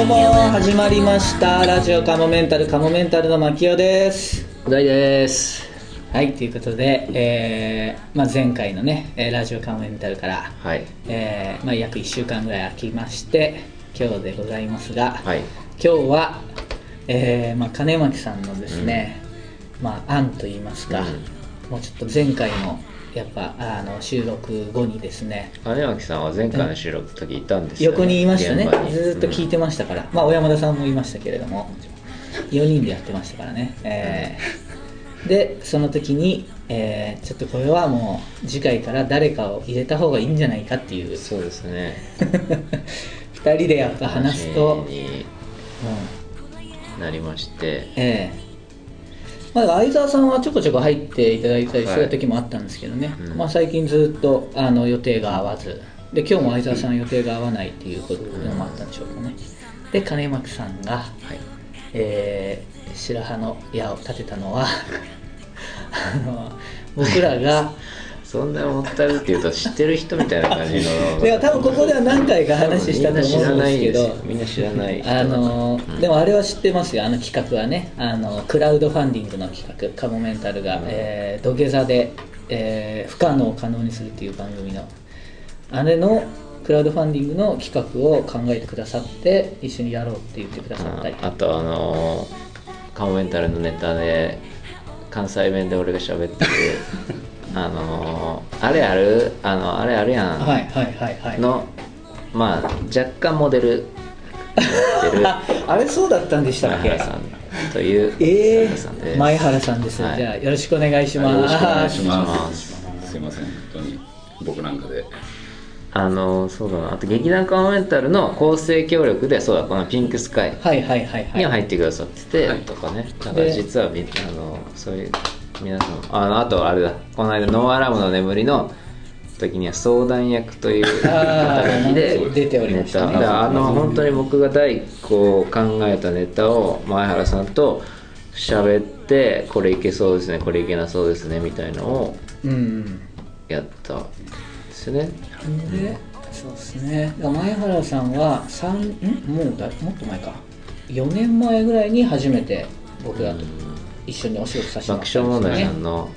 どうも始まりました。ラジオカモメンタルカモメンタルの牧雄です。お題です。はいということで、えーまあ、前回のねえーラジオカモメンタルから、はい。えーまあ、約1週間ぐらい空きまして今日でございますが、はい。今日は、えーまあ、金巻さんのですね、まあ、案といいますか、もうちょっと前回のやっぱあの収録後にですね。金巻さんは前回の収録の時いたんですよ、横にいましたね。ずーっと聞いてましたから、まあ小山田さんもいましたけれども。4人でやってましたからね、えー。でその時に、えーちょっとこれはもう次回から誰かを入れた方がいいんじゃないかっていう。うんそうですね。2人でやっぱ話すと、なりまして。ええまあ、相沢さんはちょこちょこ入っていただいたりする時もあったんですけどね、うん。まあ、最近ずっとあの予定が合わず。で今日も相沢さん予定が合わないっていうこともあったんでしょうかね。で金巻さんが、はい。えー白羽の矢を立てたのは あの僕らがそんな思ったるっていうと知ってる人みたいな感じの。でも多分ここでは何回か話したと思うんですけど。みんな知らないあのうんでもあれは知ってますよあの企画はね。あのクラウドファンディングの企画。カモメンタルが、うん。えー土下座で、えー不可能を可能にするっていう番組の。あれのクラウドファンディングの企画を考えてくださって一緒にやろうって言ってくださった。りあとあのーカモメンタルのネタで関西弁で俺が喋ってる あのーあれある？あのあれあるやん、はいはいはいはい。のまあ若干モデル。になってる。ああれそうだったんでしたっけ？前原さんというえ前原さんです。ー、前原さんです、はい。じゃあよろしくお願いします、よろしくお願いしま。ます。すいません、本当に僕なんかで。あのそうだな。あと劇団カモメンタルの構成協力でそうだこのピンクスカイはいはいはいはいに入ってくださってて、はい。とかね。だから実はみあのそういう皆さん。あのあとあれだ。この間「ノーアラームの眠り」の時には相談役という肩書きで出ておりましたあの本当に僕が第一個考えたネタを前原さんと喋ってこれいけそうですねこれいけなそうですねみたいのをうんうんやったんですよね。でそうですね。前原さんは三ん？もうだもっと前か。4年前ぐらいに初めて僕らと一緒にお仕事させてもら爆ったん笑問ですよね題さんの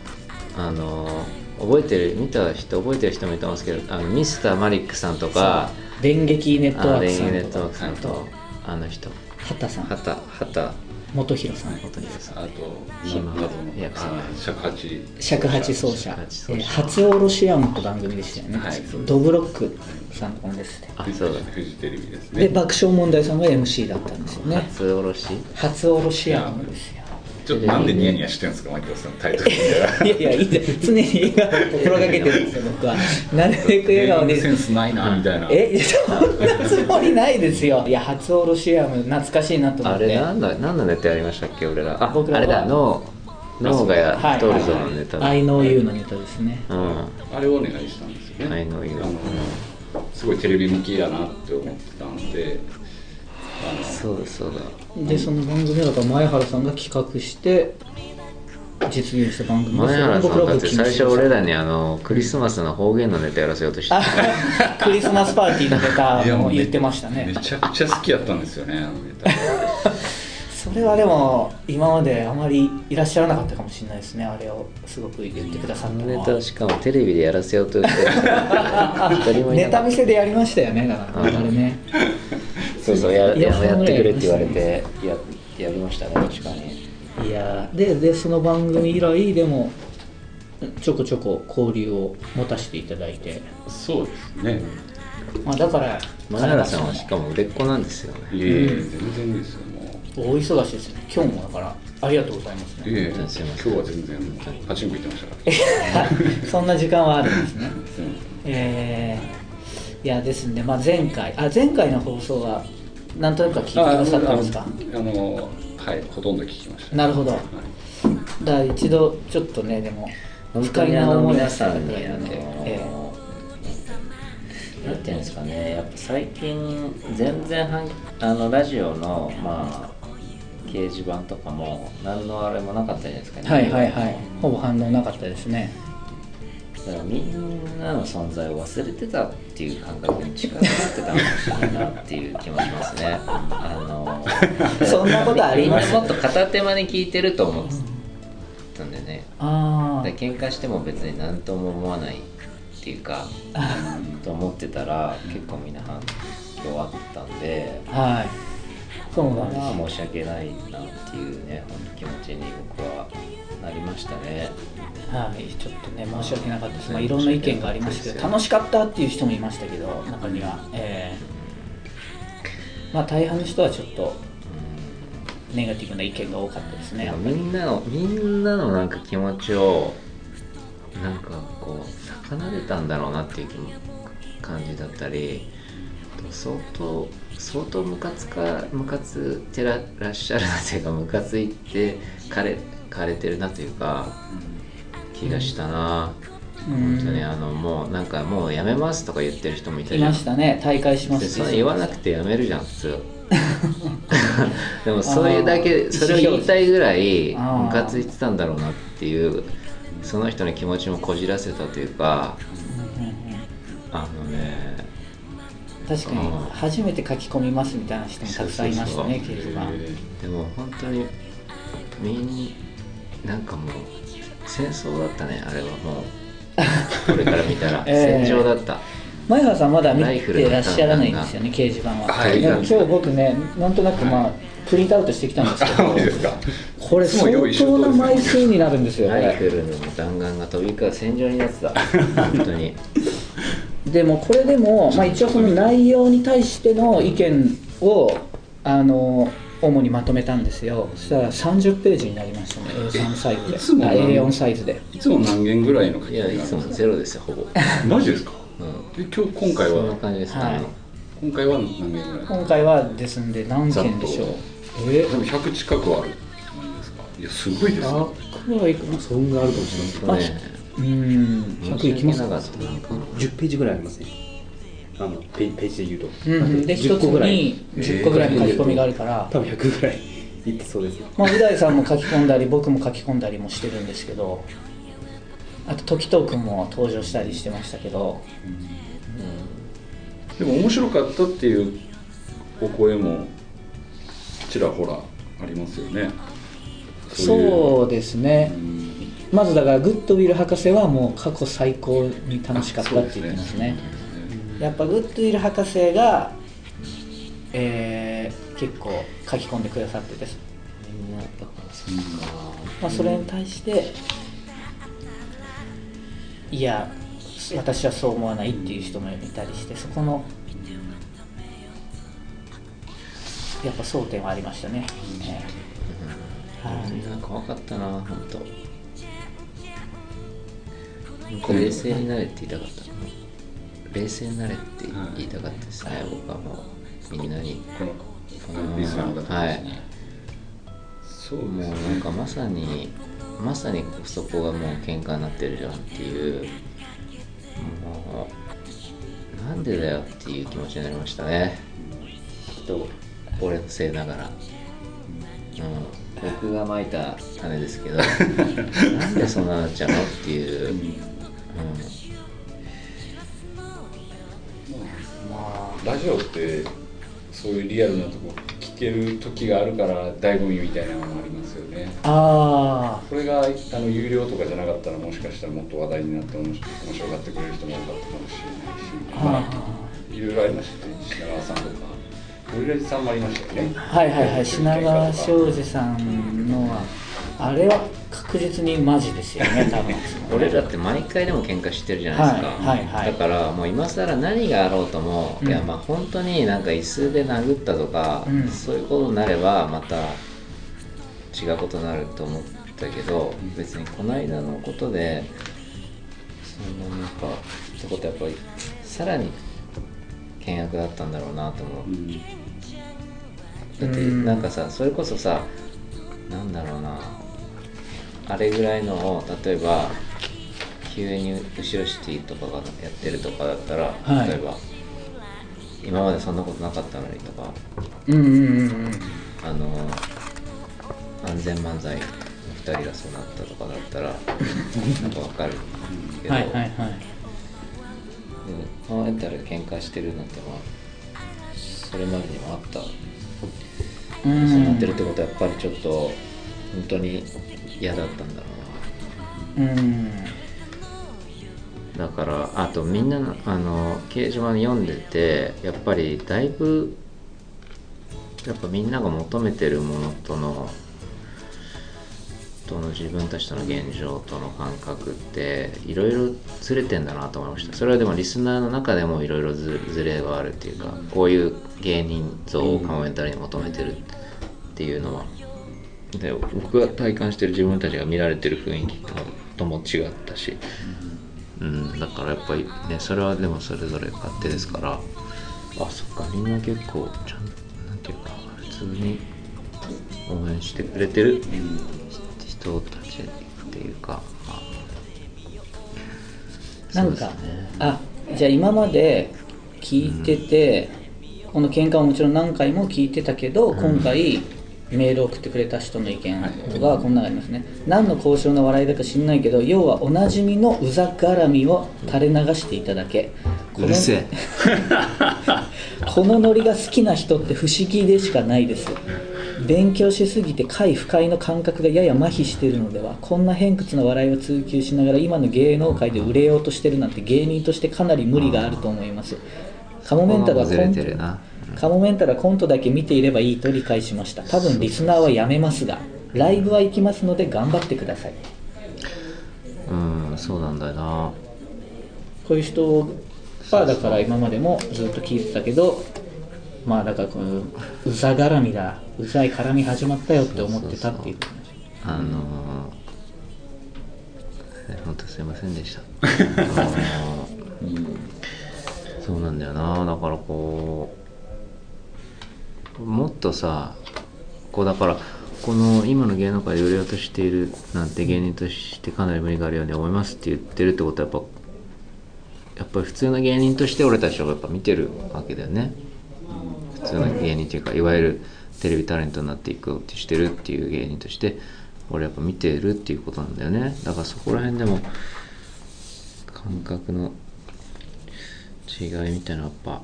あの覚えてる見た人覚えてる人もいたんですけどあのミスターマリックさんとか電撃ネットあワークさんとあの人。畑さん。畑畑元弘さん。元弘さん。あと、暇などのいやあ尺八。尺八奏者。尺八奏者。えー初おろしアムって番組でしたよね、はいドブロックさんとかもですね。あそうだ。フジテレビですでね。爆笑問題さんが MC だったんですよね。初おろし？初おろしアムですよちょっとなんでニヤニヤしてるんですか、マキオさん、タイトル。いやいやいい常に笑顔を心がけてるんですよ僕は。なるべく笑顔で。センスないな、みたいな。えそんなつもりないですよ。いや初おろしアム懐かしいなと思って。あれなんだ何のネタやりましたっけ俺ら。あ僕らは。あれだ脳脳がやはいっとるぞのネタだ I know you のネタですね。うん。あれをお願いしたんですよね。I know すごいテレビ向きやなって思ってたんで、そうだそうだ。でその番組はだから前原さんが企画して実現した番組前原さんだって最初俺ららにあのクリスマスの方言のネタやらせようとしてあ クリスマスパーティーのネタも言ってましためねちゃくちゃ好きやったんですよね、あのネタ。それはでも今まであまりいらっしゃらなかったかもしれないですねあれをすごく言ってくださったのは。ネタをしかもテレビでやらせようとして ネタ見せでやりましたよねだから。あれねそうそうやいやややってくれって言われてややりましたね確かに。いやーででその番組以来でもちょこちょこ交流を持たせていただいて、そうですね。まあ、だから前原さんはしかも売れっ子なんですよね。いえいえ、全然ですよ、もう。大忙しですね。今日もだからありがとうございますね。いえ、すいません。今日は全然パチンコ行ってましたから。そんな時間はあるんですね。すいまえー、いやですね、まあ、前回あ前回の放送はなんとなくは聞いてくださったんですか？あのはい、ほとんど聞きました。なるほど。はい。だから一度ちょっとねでも不快な思い。えなんていうんですかね。やっぱ最近全然はんあのラジオのまあ掲示板とかも何のあれもなかったじゃないですか。えはいはいはい。ほぼ反応なかったですねだからみんなの存在を忘れてたっていう感覚に近くなってたのかもしれないなっていう気もしますね。あのそんなことあります？みんなもっと片手間に聞いてると思ってたんでね。あで喧嘩しても別に何とも思わないっていうか と思ってたら結構みんな反響あったんであはい。そうなんです。まあ申し訳ないなっていうね本当気持ちに僕はなりましたね。はい、ちょっとね申し訳なかったです、まあ、いろんな意見がありましたけど楽しかったっていう人もいましたけど中には、えーまあ大半の人はちょっとネガティブな意見が多かったですねみんなのみんなのなんか気持ちをなんかこう逆なでたんだろうなっていう感じだったり相当相当ムカつかムカつってららっしゃるなというかムカついてかれかれてるなというか気がしたな、うん。本当にあのもうなんかもうやめますとか言ってる人もいたじゃんいましたね。大会しますそれ言わなくてやめるじゃん普通。でもそういうだけそれを言いたいぐらいムカついてたんだろうなっていうその人の気持ちもこじらせたというかあのね確かにうん初めて書き込みますみたいな人もたくさんいましたね掲示板でも本当にみんなんかもう戦争だったねあれはもう。これから見たら。ええ。戦場だった、前原さんまだ見てらっしゃらないんですよね掲示板は、はい。でも今日僕ねなんとなくまあ、プリントアウトしてきたんですけどこれ相当な枚数になるんですよライフルの弾丸が飛び交う戦場になってた。本当に。でもこれでも、まあ、一応その内容に対しての意見をあの主にまとめたんですよ。そしたら30ページになりましたね。A3 サイズで。いつもあ A4 サイズで。いつも何件ぐらいの書きいやいつもゼロですよほぼ、か マジですか？うん、で今日今回そんなは感じですね、はい。今回は何件ぐらい？今回はですんで何件でしょう。え？でも100近くはある何ですか？いやすごいですね。100はいくそんがあるかもしれないね。うん。100いきますか？10ページぐらいありますねあのペページで言うと、うん、で10 1つ個ぐらい。に10個ぐらいの書き込みがあるから、多分100ぐらい。いってそうですまあ、う大さんも書き込んだり僕も書き込んだりもしてるんですけど。あと時藤君も登場したりしてましたけど。でも面白かったっていうお声もちらほらありますよね。そうですね。うん。まずだからグッドウィル博士はもう過去最高に楽しかったって言ってますねやっぱグッドウィル博士が、えー結構書き込んでくださってて、みんなだからそまあ、それに対していや私はそう思わないっていう人もいたりしてそこのやっぱ争点はありましたね、えー。はい。みんな怖かったな本当。冷静になれって言いたかった冷静になれって言いたかったですね、僕はもうみんなに。このこのリスの方はいですね。そうもうですなんかまさにまさにそこがもう喧嘩になってるじゃんっていう。もうなんでだよっていう気持ちになりましたね。きっと俺のせいながら、うん、僕がまいた種ですけど。なんでそんななっちゃうのっていう、うんラジオってそういうリアルなとこ聞ける時があるから醍醐味みたいなのもありますよね。あこれがあの有料とかじゃなかったらもしかしたらもっと話題になって面白面白がってくれる人も多かったかもしれないし。まあいろいろありましたね。品川さんとか。オリラジさんもありましたよね。あはいはい。はい品川庄司さんのはあれは確実にマジですよね 多分。俺らって毎回でも喧嘩してるじゃないですか、はいはいはい。だからもう今更何があろうとも、うん。いやまあ本当になんか椅子で殴ったとか、うん。そういうことになればまた違うことになると思ったけど、別にこの間のことでそんななんかってことはやっぱりさらに険悪だったんだろうなと思う、うん。だってうんなんかさそれこそさなんだろうなあれぐらいのを例えば急に後ろシティとかがやってるとかだったら、はい。例えば今までそんなことなかったのにとかうんうんうんうん。あの安全漫才の2 2人がそうなったとかだったら なんかわかるけど、はいはいはい。でもカモメンタルで喧嘩してるなんてまあそれまでにもあった、うそうなってるってことはやっぱりちょっと本当に嫌だったんだろうな。うんだからあとみんなのあの掲示板読んでてやっぱりだいぶやっぱみんなが求めてるものとのとの自分たちとの現状との感覚っていろいろずれてんだなと思いました。それはでもリスナーの中でもいろいろずずれがあるっていうかこういう芸人像をカモメンタルに求めてるっていうのはで僕が体感してる自分たちが見られてる雰囲気ととも違ったし、うん、だからやっぱりねそれはでもそれぞれ勝手ですから。あそっか。みんな結構ちゃんなんていうか普通に応援してくれてる人たちっていうか、まあ、なんか、ね。あじゃあ今まで聞いてて、この喧嘩ももちろん何回も聞いてたけど、今回メールを送ってくれた人の意見がこんなのがありますね、何の交渉の笑いだか知んないけど要はおなじみのうざ絡みを垂れ流していただけ。このうるせえ。このノリが好きな人って不思議でしかないです。勉強しすぎて快不快の感覚がやや麻痺しているのでは。こんな偏屈な笑いを追求しながら今の芸能界で売れようとしてるなんて芸人としてかなり無理があると思います。カモメンタルはずコンれてるなカモメンタルはコントだけ見ていればいいと理解しました。多分リスナーはやめますがライブは行きますので頑張ってください。うんそうなんだよな。こういう人はだから今までもずっと聞いてたけどまあだからこのうざ絡みだうざい絡み始まったよって思ってたっていうあのー、本当すいませんでした。あのーそうなんだよな、だからこう、もっとさ、こうだから、この今の芸能界で売れようとしているなんて芸人としてかなり無理があるように思いますって言ってるってことはやっぱ、やっぱり普通の芸人として俺たちをやっぱ見てるわけだよね。普通の芸人っていうかいわゆるテレビタレントになっていこうとしてるっていう芸人として俺やっぱ見てるっていうことなんだよねだからそこら辺でも感覚の違いみたいなやっぱ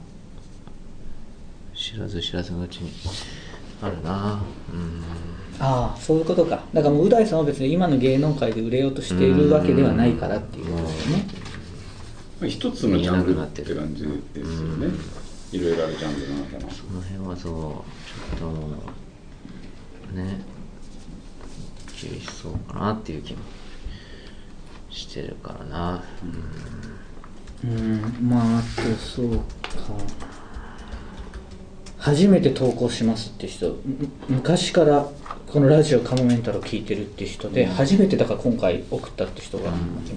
知らず知らずのうちにあるな。うん。ああそういうことか。だからもうう大さんは別に今の芸能界で売れようとしているわけではないからっていうことですね。まあ一つのジャンルって感じですよね。いろいろあるジャンルの中のその辺はそうちょっともうね注意しそうかなっていう気もしてるからな。うん。まああとそうか初めて投稿しますって人む昔からこのラジオカモメンタルを聞いてるって人で、初めてだから今回送ったって人がいます、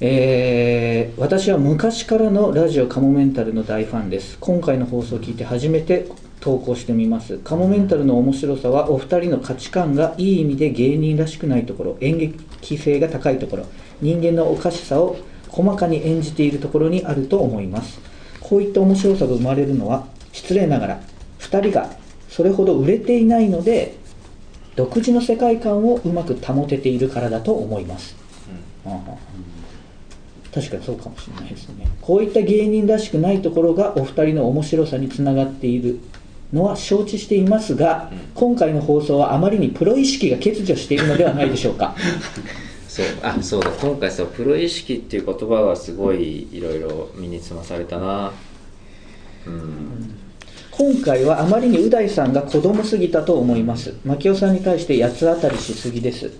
えー私は昔からのラジオカモメンタルの大ファンです。今回の放送を聞いて初めて投稿してみます。カモメンタルの面白さはお二人の価値観がいい意味で芸人らしくないところ演劇性が高いところ人間のおかしさを細かに演じているところにあると思います。こういった面白さが生まれるのは失礼ながら二人がそれほど売れていないので独自の世界観をうまく保てているからだと思います、うん。うん確かにそうかもしれないですね。こういった芸人らしくないところがお二人の面白さにつながっているのは承知していますが、今回の放送はあまりにプロ意識が欠如しているのではないでしょうか。そう。あそうだ。今回さプロ意識っていう言葉がすごいいろいろ身につまされたな。うん今回はあまりにう大さんが子供すぎたと思います。牧雄さんに対して八つ当たりしすぎです。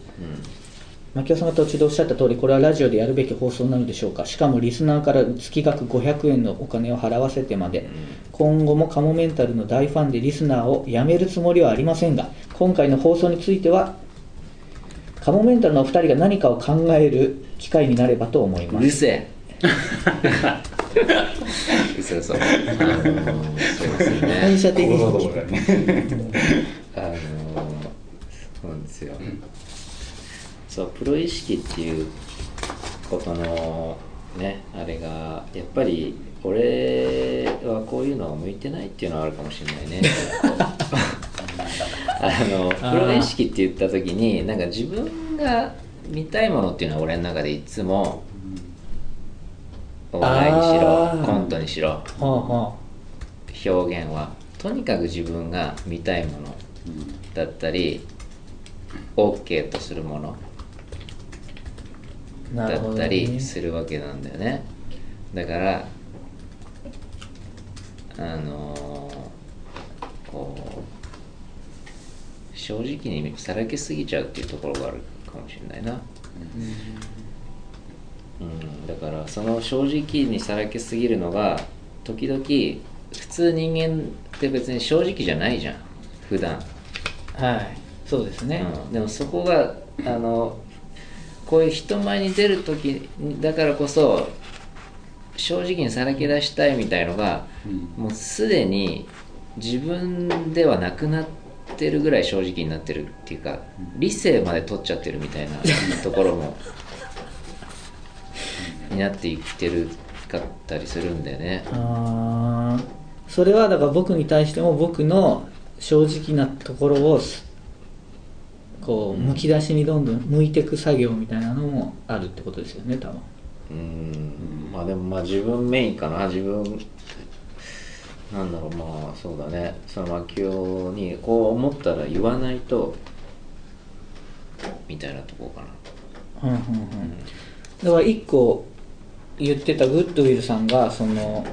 牧雄さんが途中でおっしゃった通りこれはラジオでやるべき放送なのでしょうか。しかもリスナーから月額500円のお金を払わせてまで。今後もカモメンタルの大ファンでリスナーを辞めるつもりはありませんが今回の放送についてはカモメンタルのお二人が何かを考える機会になればと思います。うるせえ 嘘嘘あのそうですよね。反射的ここのとにあのそうなんですよそうプロ意識っていうことのねあれがやっぱり俺はこういうのは向いてないっていうのはあるかもしれないね。あのプロ意識って言った時になんか自分が見たいものっていうのは俺の中でいつもお笑いにしろコントにしろ。はあは表現は。とにかく自分が見たいものだったり OK とするものだったりするわけなんだよね。だからあのーこう正直にさらけすぎちゃうっていうところがあるかもしれないな。うんだからその正直にさらけすぎるのが時々普通人間って別に正直じゃないじゃん普段。はいそうですね、うん、でもそこがあのこういう人前に出る時だからこそ正直にさらけ出したいみたいのがもうすでに自分ではなくなってるぐらい正直になってるっていうか理性まで取っちゃってるみたいなところもになっていってるかったりするんだよね。あーそれはだから僕に対しても僕の正直なところをすこうむき出しにどんどん向いていく作業みたいなのもあるってことですよね多分。うんまあでもまあ自分メインかな。自分なんだろうまあそうだね。その牧雄にこう思ったら言わないとみたいなとこかな。うんうんうん。だから一個言ってたグッドウィルさんがその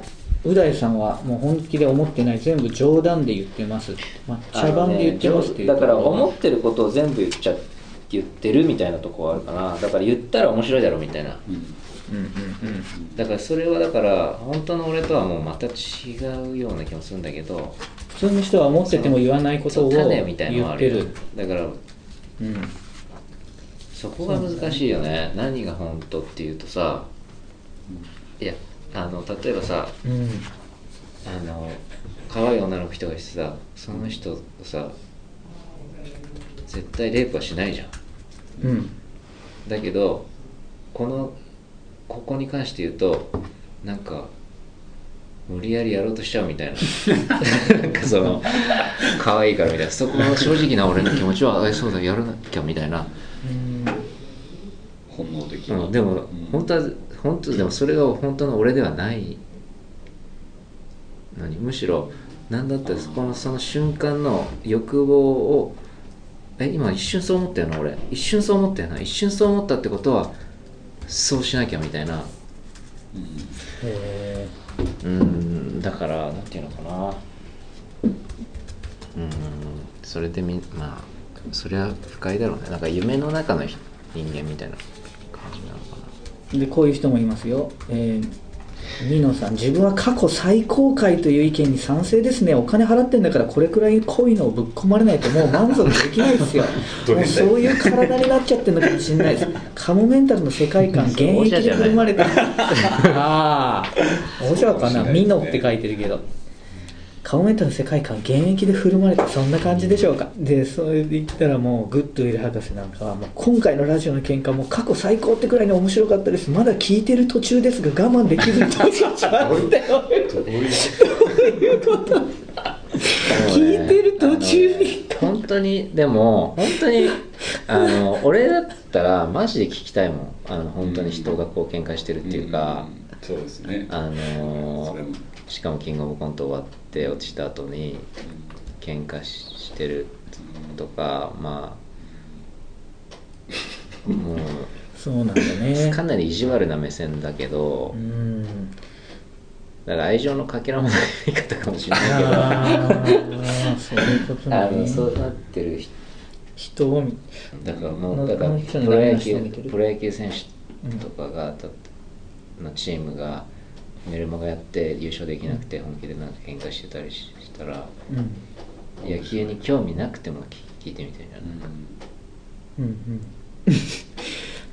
う大さんはもう本気で思ってない全部冗談で言ってます。まあ、茶番で言ってますっていうだから思っってることを全部言っちゃ言ってるみたいなとこはあるかな。だから言ったら面白いだろみたいな。うんうんうんだからそれはだから本当の俺とはもうまた違うような気もするんだけど普通の人は思ってても言わないことを言ってる。だからうん。そこが難しいよね。何が本当っていうとさいやあの例えばさうん。あの可愛い女の人がいてさその人さ絶対レイプはしないじゃん。うん。だけどこのここに関して言うとなんか無理やりやろうとしちゃうみたいな。なんかその可愛いからみたいな。そこの正直な俺の気持ちは えそうだやらなきゃみたいな、うん。本能的うん、でも本当は本当でもそれが本当の俺ではないのにむしろ何だったらそこのその瞬間の欲望をえ今一瞬そう思ったよな俺。一瞬そう思ったよな。一瞬そう思ったってことはそうしなきゃみたいな。へうん。だからなんていうのかな。うん。それでみまあそれは不快だろうね。なんか夢の中の人人間みたいな感じなのでこういう人もいますよ、えーニノさん自分は過去最高回という意見に賛成ですね。お金払ってんだからこれくらい濃いのをぶっ込まれないともう満足できないですよ。もうそういう体になっちゃってるのかもしれないです。カモメンタルの世界観 現役で振るまれてる ああ面白いかな「ミノ」って書いてるけどカモメンタルの世界観現役で振るまれてそんな感じでしょうか？でそれで言ったらもうグッドウィル博士なんかはもう今回のラジオの喧嘩も過去最高ってくらいに面白かったです。まだ聞いてる途中ですが我慢できずに閉じちゃったよ聞いてる途中に。本当にでも本当にあの 俺だったらマジで聞きたいもん。あの本当に人がこう喧嘩してるっていうか、うん。そうですね。あのしかもキングオブコント終わって落ちた後に喧嘩ししてるとかまあもそうなんだうね。かなり意地悪な目線だけどうん。だから愛情のかけらもない言い方かもしれないけどああそういうことあねのそうなってる人人を見だからもなうだからプロ野球プロ野球選手とかがたのチームがメルマガやって優勝できなくて本気でなんか喧嘩してたりしたらうん。野球に興味なくても聞聞いてみたいな、うんうん。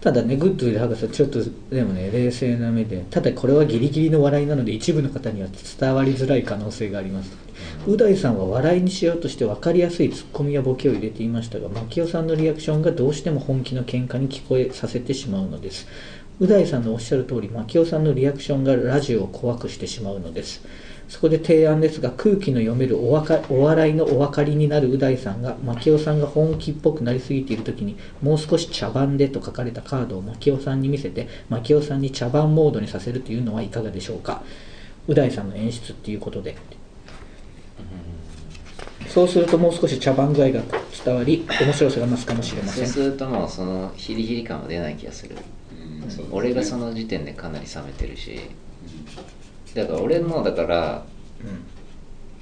ただねグッドウィル博士はちょっとでもね冷静な目でただこれはギリギリの笑いなので一部の方には伝わりづらい可能性があります。う大さんは笑いにしようとして分かりやすいツッコミやボケを入れていましたが牧雄さんのリアクションがどうしても本気の喧嘩に聞こえさせてしまうのですう大さんのおっしゃる通り牧雄さんのリアクションがラジオを怖くしてしまうのです。そこで提案ですが空気の読めるおわかお笑いのお分かりになるう大さんが牧雄さんが本気っぽくなりすぎている時にもう少し茶番でと書かれたカードを牧雄さんに見せて牧雄さんに茶番モードにさせるというのはいかがでしょうか。う大さんの演出っていうことで。そうするともう少し茶番具合が伝わり面白さが増すかもしれません。そうするともうそのヒリヒリ感は出ない気がする。俺がその時点でかなり冷めてるし。だから俺もだから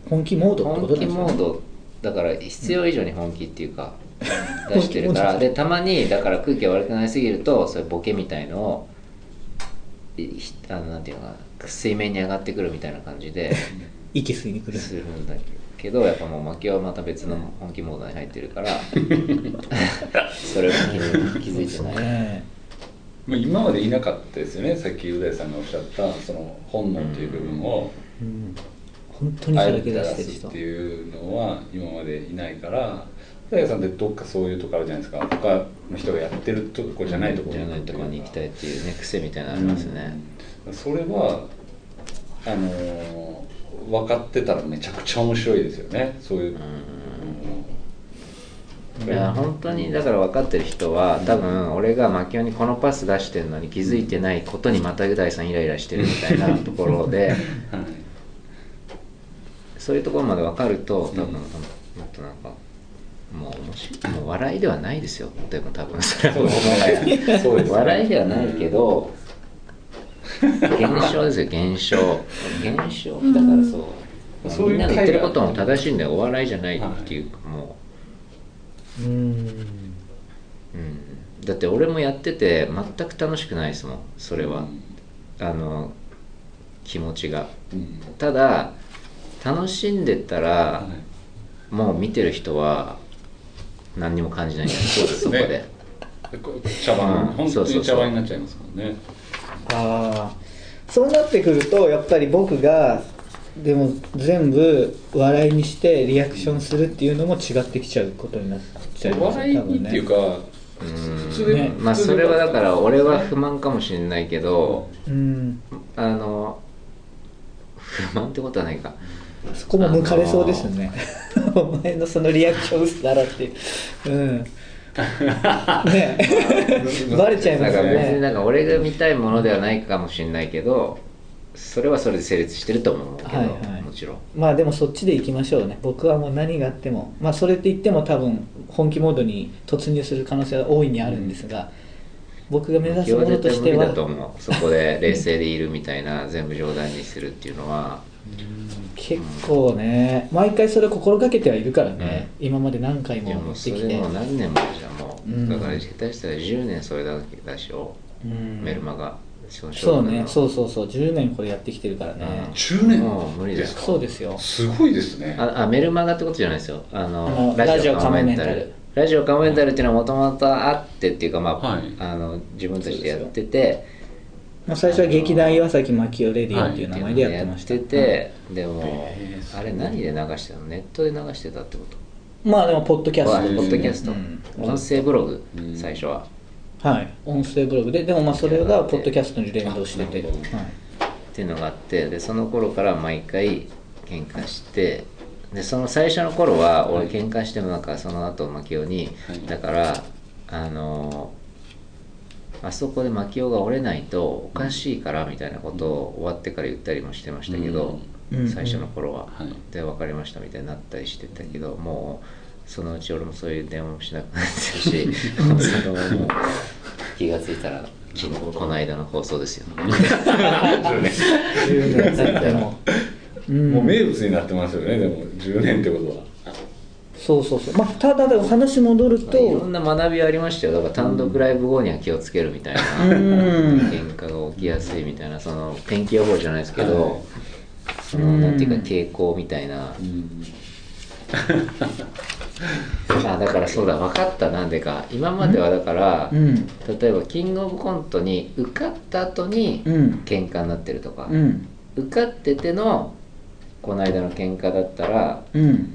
本気モードってこ本気とですよね。モード。だから必要以上に本気っていうか出してるから。でたまにだから空気が悪くなりすぎるとそういうボケみたいのをあのなんていうのかな水面に上がってくるみたいな感じで 息吸いに来る。するんだけどやっぱもう負けはまた別の本気モードに入ってるから それを気づいてない。ねまあ今までいなかったですよね。さっきう大さんがおっしゃったその本能という部分をうん。本当にそれだけ出してるっていうのは今までいないからう大さんってどっかそういうとこあるじゃないですか。他の人がやってるとこじゃないところじゃないところに行きたいっていうね癖みたいなのありますね、それはあのー分かってたらめちゃくちゃ面白いですよね。そういう、いや本当にだから分かってる人は多分俺がマキオにこのパス出してるのに気づいてないことにまたう大さんイライラしてるみたいな ところではい。そういうところまで分かると多分、うんもっとなんかもう面白いもう笑いではないですよ。でも多分それはそう笑いではないけど現象ですよ現象。現象だからそう。そうみんなが言ってることも正しいんだよ。お笑いじゃないっていうかもう。んう、うん、だって俺もやってて全く楽しくないですもんそれは、あの気持ちが。うん。ただ楽しんでたら、はい。もう見てる人は何にも感じない そうですね。そこで。茶番、うん。本当に茶番になっちゃいますもんね。ああそうなってくるとやっぱり僕がでも全部笑いにしてリアクションするっていうのも違ってきちゃうことになっちゃいます。笑いっていうか、うん。普通で、ね。まあそれはだから俺は不満かもしれないけどうん。あの不満ってことはないか。そこも向かれそうですよね、お前のそのリアクション薄だらって。うん。ね。バレちゃいますね。なんか俺が見たいものではないかもしれないけどそれはそれで成立してると思うけど、はいはい。もちろん。まあでもそっちで行きましょうね。僕はもう何があってもまあそれって言っても多分本気モードに突入する可能性は大いにあるんですが、僕が目指すものとしては。そこで冷静でいるみたいな全部冗談にするっていうのは結構ね。毎回それ心がけてはいるからね、今まで何回ももうそれ持ってきて。もう何年もじゃんもう、うん。だから下手したら10年それだけだしょ、うん。メルマガその。そうね。そううそうそう。10年これやってきてるからね、10年？もう無理ですかそうですよ。すごいですね。ああメルマガってことじゃないですよ。あのあのラジオカモメンタル。ラジオカモメンタルっていうのはもともとあってっていうかまあ,、はい。あの自分たちでやってて。まあ、最初は劇団岩崎牧雄レディオっていう名前でやってました、やってて、でも、あれ何で流してたの？ネットで流してたってこと？まあでもポッドキャスト。あポッドキャスト、うん。音声ブログ、うん。最初ははい。音声ブログででもまあそれがポッドキャストに連動してて、はい。っていうのがあってでその頃から毎回喧嘩してでその最初の頃は俺喧嘩してもなんかその後牧雄に、はい。だからあのあそこで牧雄が折れないとおかしいからみたいなことを終わってから言ったりもしてましたけど、うん。最初の頃は、はい。で分かりましたみたいになったりしてたけどもうそのうち俺もそういう電話もしなくなってるしそのもう気が付いたら昨日この間の放送ですよ。10年。経っても、うんもう名物になってますよねでも10年。ってことはそうそうそうまあただでも話戻ると、いろんな学びはありましたよだから単独ライブ後には気をつけるみたいな、うん喧嘩が起きやすいみたいなその天気予報じゃないですけど、はいそのなんていうか傾向みたいな、うん あだからそうだ分かったなんでか。今まではだから、うん。例えばキングオブコントに受かった後にうん。喧嘩になってるとか、うん。受かっててのこの間の喧嘩だったらうん。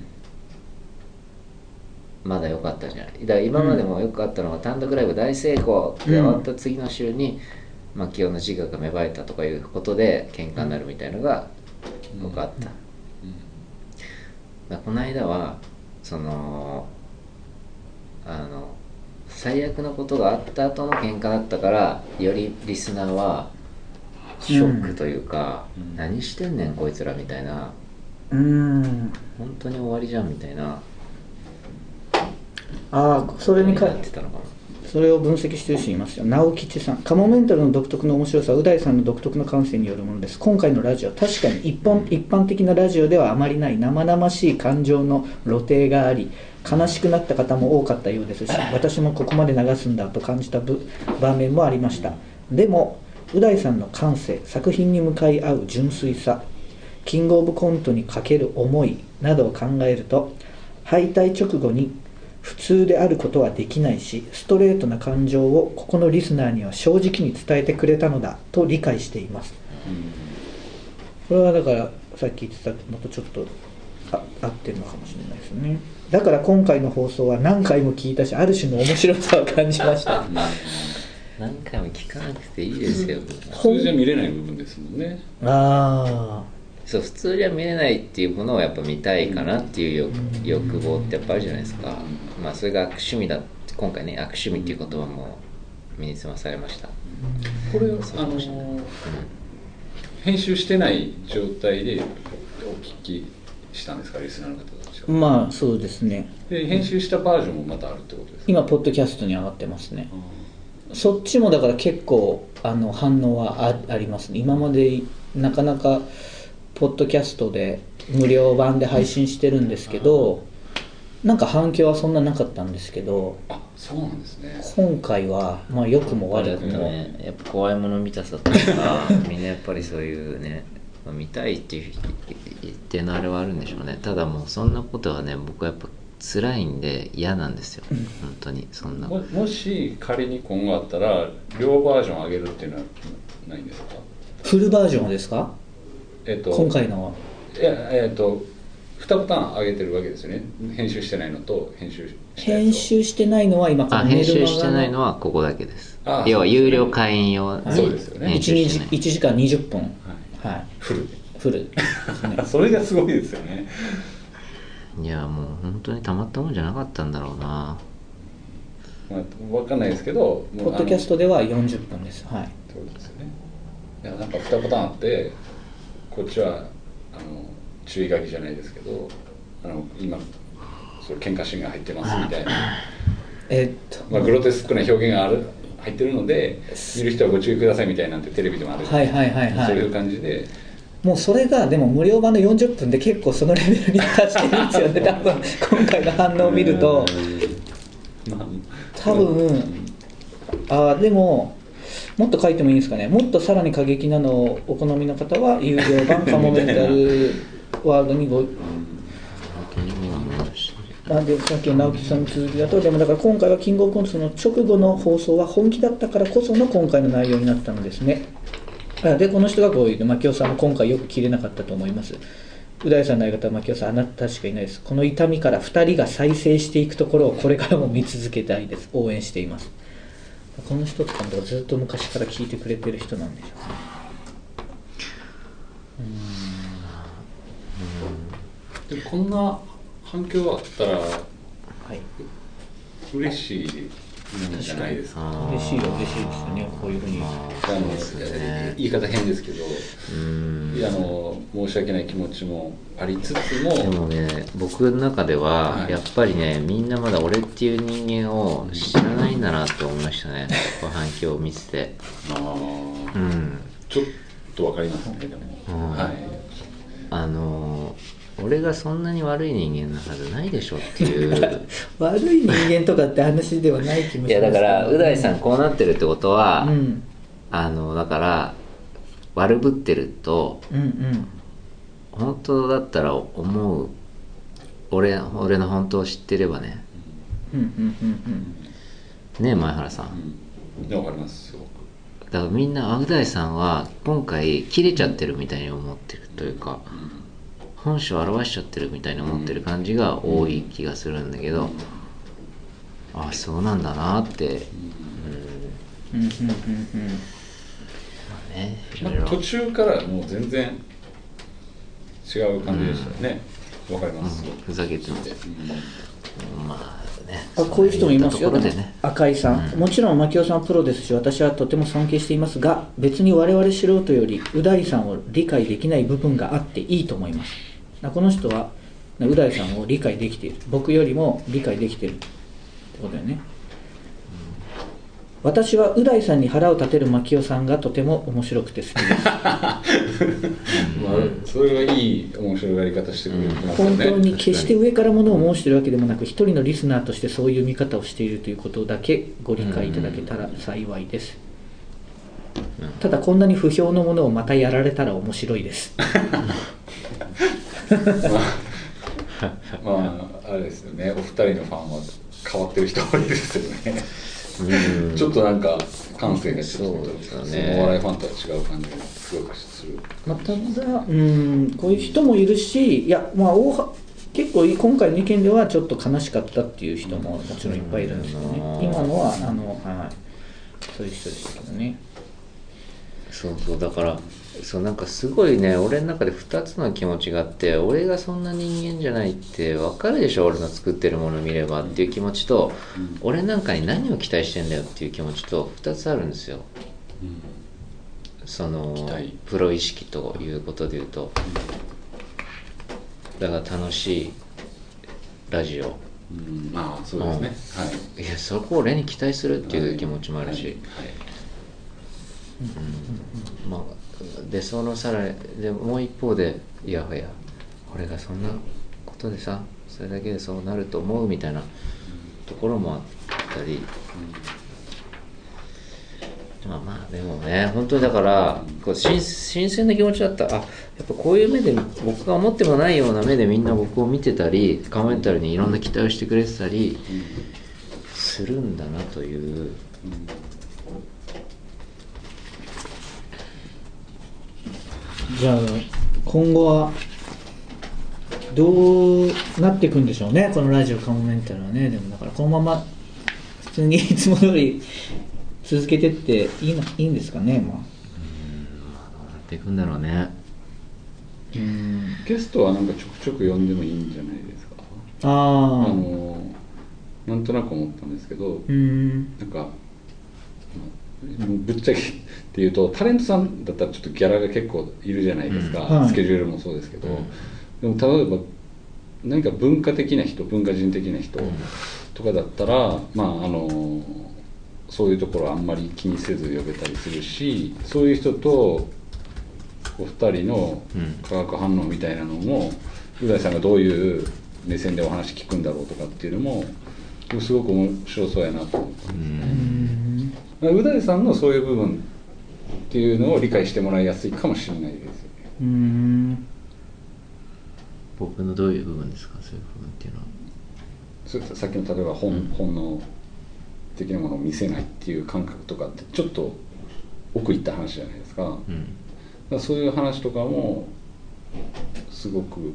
まだ良かったじゃない。だから今までもよくあったのが単独ライブ大成功って終わった次の週に牧雄の自我が芽生えたとかいうことで喧嘩になるみたいのが僕あった、この間はそのあの最悪のことがあった後の喧嘩だったからよりリスナーはショックというか、うん。何してんねんこいつらみたいな。うん。本当に終わりじゃんみたいな。ああそれにかなってたのかなそれを分析してる人いますよ。直吉さん。カモメンタルの独特の面白さはう大さんの独特の感性によるものです。今回のラジオ確かに一本一般的なラジオではあまりない生々しい感情の露呈があり悲しくなった方も多かったようですし 私もここまで流すんだと感じたぶ場面もありました。でもう大さんの感性作品に向かい合う純粋さキングオブコントにかける思いなどを考えると敗退直後に普通であることはできないしストレートな感情をここのリスナーには正直に伝えてくれたのだと理解しています。これはだからさっき言ってたのとちょっとあ合ってるのかもしれないですね。だから今回の放送は何回も聞いたしある種の面白さを感じました。何回も聞かなくていいですよ。普通じゃ見れない部分ですもんね。あそう普通じゃ見れないっていうものをやっぱ見たいかなっていう欲欲望ってやっぱあるじゃないですか。まあそれが悪趣味だ今回ね悪趣味っていう言葉も身につまされました。これあの編集してない状態でお聞きしたんですかリスナーの方たちあは。まあそうですね。で編集したバージョンもまたあるってことですか？今ポッドキャストに上がってますね。あそっちもだから結構あの反応はあありますね。今までなかなかポッドキャストで無料版で配信してるんですけどなんか反響はそんななかったんですけどあそうなんですね。今回はまあ良くも悪くも、ねやっぱ怖いもの見たさとか みんなやっぱりそういうねまあ見たいっていう一定のあれはあるんでしょうね。ただもうそんなことはね僕はやっぱ辛いんで嫌なんですよ。本当にそんな。ももし仮に今後あったら両バージョン上げるっていうのはないんですか？フルバージョンですか？えっと今回の。はいやえっと2パターン上げてるわけですよね。編集してないのと編集編集してないのは今こあ編集してないのはここだけです。あ要は有料会員用。にそうですよね。編 1, 集してない1時間20分。はい。はい。フルフル。それがすごいですよね。いやもう本当にたまったもんじゃなかったんだろうな。まあ、分かんないですけどポッドキャストでは40分です。はい。そうですよね。いやなんか2パターンあってこっちはあの注意書きじゃないですけどあの今それ喧嘩シーンが入ってますみたいな、えっと。まあ、グロテスクな表現がある入ってるので見る人はご注意くださいみたいなんてテレビでもある。はいはいはいはい。そういう感じで。もうそれがでも無料版の40分で結構そのレベルに達してるんですよね。多分今回の反応を見ると。まあ多分。ああでももっと書いてもいいですかね？もっとさらに過激なのをお好みの方は有料版カモメンタルワールドにごなんでさっきの直樹さんの続きだとでもだから今回はキングオブコントの直後の放送は本気だったからこその今回の内容になったのですね。でこの人がこう言う。と牧雄さんも今回よく切れなかったと思います。う大さんの相方牧雄さんあなたしかいないです。この痛みから2人が再生していくところをこれからも見続けたいです。応援しています。この人とかもずっと昔から聞いてくれてる人なんでしょうね。でこんな反響あったらはい。嬉しいものじゃないですか嬉しいは嬉しいですよね。こういうふうに。ああの言い方変ですけどあの申し訳ない気持ちもありつつもでもね僕の中でははい。やっぱりねみんなまだ俺っていう人間を知らないんだなって思いましたね。やっぱ反響を見てて。あー。うん。ちょっとわかりますねでも、うん。はい。あの俺がそんなに悪い人間なはずないでしょっていう。悪い人間とかって話ではない気もしますいやだからう大さんこうなってるってことは、うん。あのだから悪ぶってるとうんうん。本当だったら思う俺俺の本当を知ってればね。うんうんうんねえ前原さん。うん。でわかりますすごく。だからみんな青大さんは今回切れちゃってるみたいに思ってるというか本性を表しちゃってるみたいに思ってる感じが多い気がするんだけど、ああそうなんだなって、うん、うん。うんうんね途中からもう全然違う感じでしたよね。わ、かります、うんふざけててうん。まあねあこういう人もいますよ、ね。赤井さん、もちろん牧雄さんはプロですし私はとても尊敬していますが別に我々素人よりう大さんを理解できない部分があっていいと思います。あこの人はう大さんを理解できている。僕よりも理解できている。ってことだよね。私はう大さんに腹を立てる牧雄さんがとても面白くて好きです。まあ、それはいい面白がり方してくれてますよね、本当に決して上からものを申しているわけでもなく一人のリスナーとしてそういう見方をしているということだけご理解いただけたら幸いです、ただこんなに不評のものをまたやられたら面白いです まああれですよね。お二人のファンは変わってる人多いですよね。うんちょっとなんか感性がちょっとそうですよね。お笑いファンとは違う感じがすごくする。まあ、ただうんこういう人もいるしいやまあ大は結構今回の意見ではちょっと悲しかったっていう人ももちろんいっぱいいるんですけどねうん今のはあの、はい、そういう人でしたけどね。そうそうだからそうなんかすごいね俺の中で2つの気持ちがあって俺がそんな人間じゃないって分かるでしょ俺の作ってるもの見ればっていう気持ちと、俺なんかに何を期待してんだよっていう気持ちと2つあるんですよ。その期待。プロ意識ということで言うと。だから楽しいラジオ。うん。まあそうですね、はい。いやそこを俺に期待するっていう気持ちもあるし、はいまあ、でそのさらにでもう一方でいやいや俺がそんなことでさそれだけでそうなると思うみたいなところもあったり、まあまあでもね本当にだからこう新新鮮な気持ちだった。あやっぱこういう目で僕が思ってもないような目でみんな僕を見てたりカメンタルにいろんな期待をしてくれてたりするんだなというじゃあ今後はどうなっていくんでしょうね。このラジオカモメンタルはね。でもだからこのまま普通にいつも通り続けてっていいのいいんですかね。まあ。どうなっていくんだろうね。うん。ゲストはなんかちょくちょく呼んでもいいんじゃないですか。あああのなんとなく思ったんですけど、うん。なんか、まあぶっちゃけっていうとタレントさんだったらちょっとギャラが結構いるじゃないですか、うん。はい。スケジュールもそうですけど、うん。でも例えば何か文化的な人文化人的な人とかだったら、まああのそういうところはあんまり気にせず呼べたりするしそういう人とお二人のうん。化学反応みたいなのもう大さんがどういう目線でお話聞くんだろうとかっていうのもすごく面白そうやなと思ったん。んう大さんのそういう部分っていうのを理解してもらいやすいかもしれないですよね。うん僕のどういう部分ですかそういう部分っていうのは。さっきの例えば本,、うん本能的なものを見せないっていう感覚とかってちょっと奥行った話じゃないですか,、うん。らそういう話とかもすごく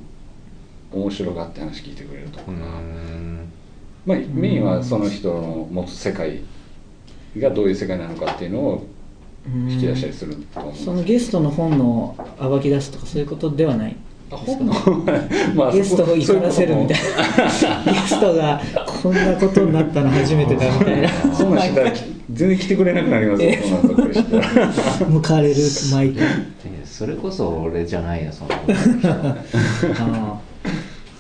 面白がって話聞いてくれるとか、うんまあ、メインはその人の持つ世界がどういう世界なのかっていうのを引き出したりすると思そのゲストの本の暴き出すとかそういうことではない。あ本能 まあゲストを怒らせるみたいな。ゲストがこんなことになったの初めてだみたいな。そんなんしたら全然来てくれなくなりますよ、そんなんばっかりしたら 向かれる巻いていやそれこそ俺じゃないよそんなこと言う人ああ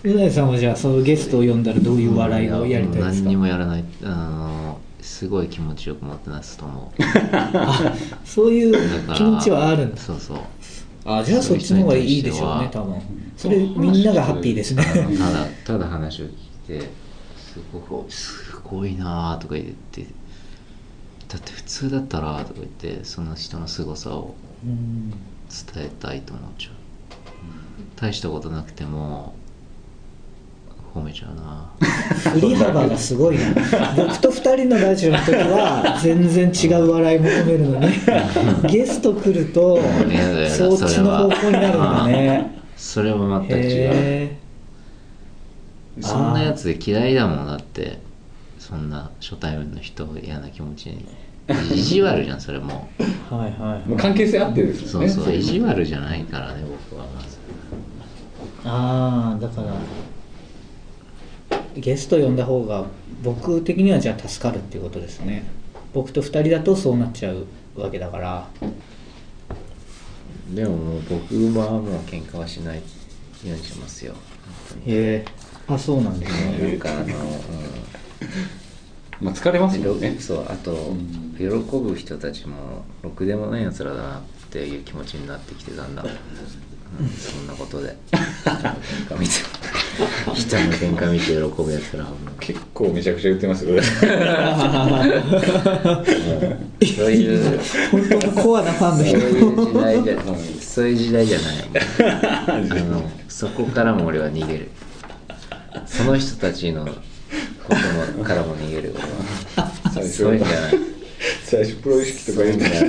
うなぎさんはじゃあそのゲストを呼んだらどういう笑いをやりたいです何にかもやらない。あのすごい気持ちよくもてなすと思うあそういう気持ちはあるんですそうそう。あじゃあそっちの方がいいでしょうね多分。それみんながハッピーですね。ただただ話を聞いてすごくすごいなとか言ってだって普通だったらとか言ってその人の凄さをうん。伝えたいと思っちゃう。大したことなくても褒めちゃうな。振り幅がすごいな。僕と2人のラジオの時は全然違う笑い求めるのにゲスト来るとそっちの方向になるんだね。それは。全く違う。へそんなやつ嫌いだもんだって。そんな初対面の人を嫌な気持ちに。意地悪じゃんそれも。えはいはい。もう関係性あってですよね。そうそう意地悪じゃないからね僕はまず。ああだからゲスト呼んだ方が僕的にはじゃあ助かるっていうことですね。僕と2人だとそうなっちゃうわけだから。でももう僕はもう喧嘩はしないようにしますよ。へえ。あそうなんですなんねかあの、うん。まあ疲れますよね。そうあと、ん喜ぶ人たちもろくでもないやつらだなっていう気持ちになってきてだんだん、うん。そんなことで。喧嘩見て人の喧嘩見て喜ぶやつらはもう。結構めちゃくちゃ言ってますよ。そういう本当のコアなファンそうの人いう時代じゃそういう時代じゃない。あのそこからも俺は逃げる。その人たちのこともからも逃げる。俺は最初そういうんじゃない。最初プロ意識とか言うんじゃない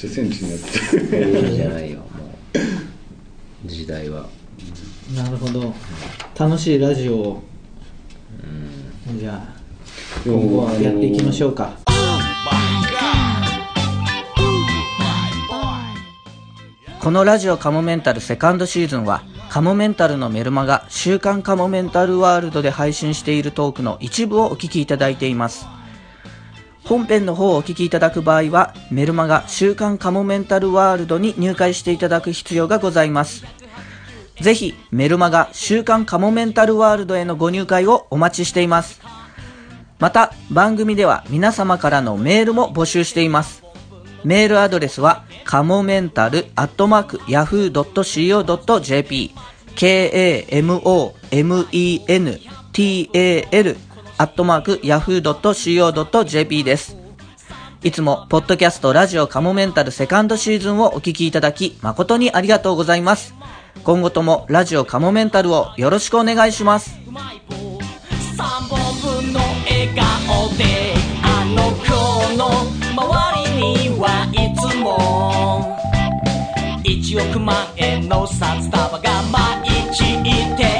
ちゃセンチになって。そういうんじゃないよもう。時代は。なるほど。楽しいラジオを。うん。じゃあ今後はやっていきましょうか。このラジオカモメンタルセカンドシーズンはカモメンタルのメルマガ週刊カモメンタルワールドで配信しているトークの一部をお聞きいただいています本編の方をお聞きいただく場合はメルマガ週刊カモメンタルワールドに入会していただく必要がございます。ぜひメルマガ週刊カモメンタルワールドへのご入会をお待ちしています。また番組では皆様からのメールも募集しています。メールアドレスはカモメンタルアットマーク yahoo.co.jp k-a-m-o-m-e-n-t-a-l アットマーク yahoo.co.jp ですいつも、ポッドキャストラジオカモメンタルセカンドシーズンをお聞きいただき、誠にありがとうございます。今後ともラジオカモメンタルをよろしくお願いします。三本分の笑顔であの子の周りにはいつも一億万円の札束が毎日いて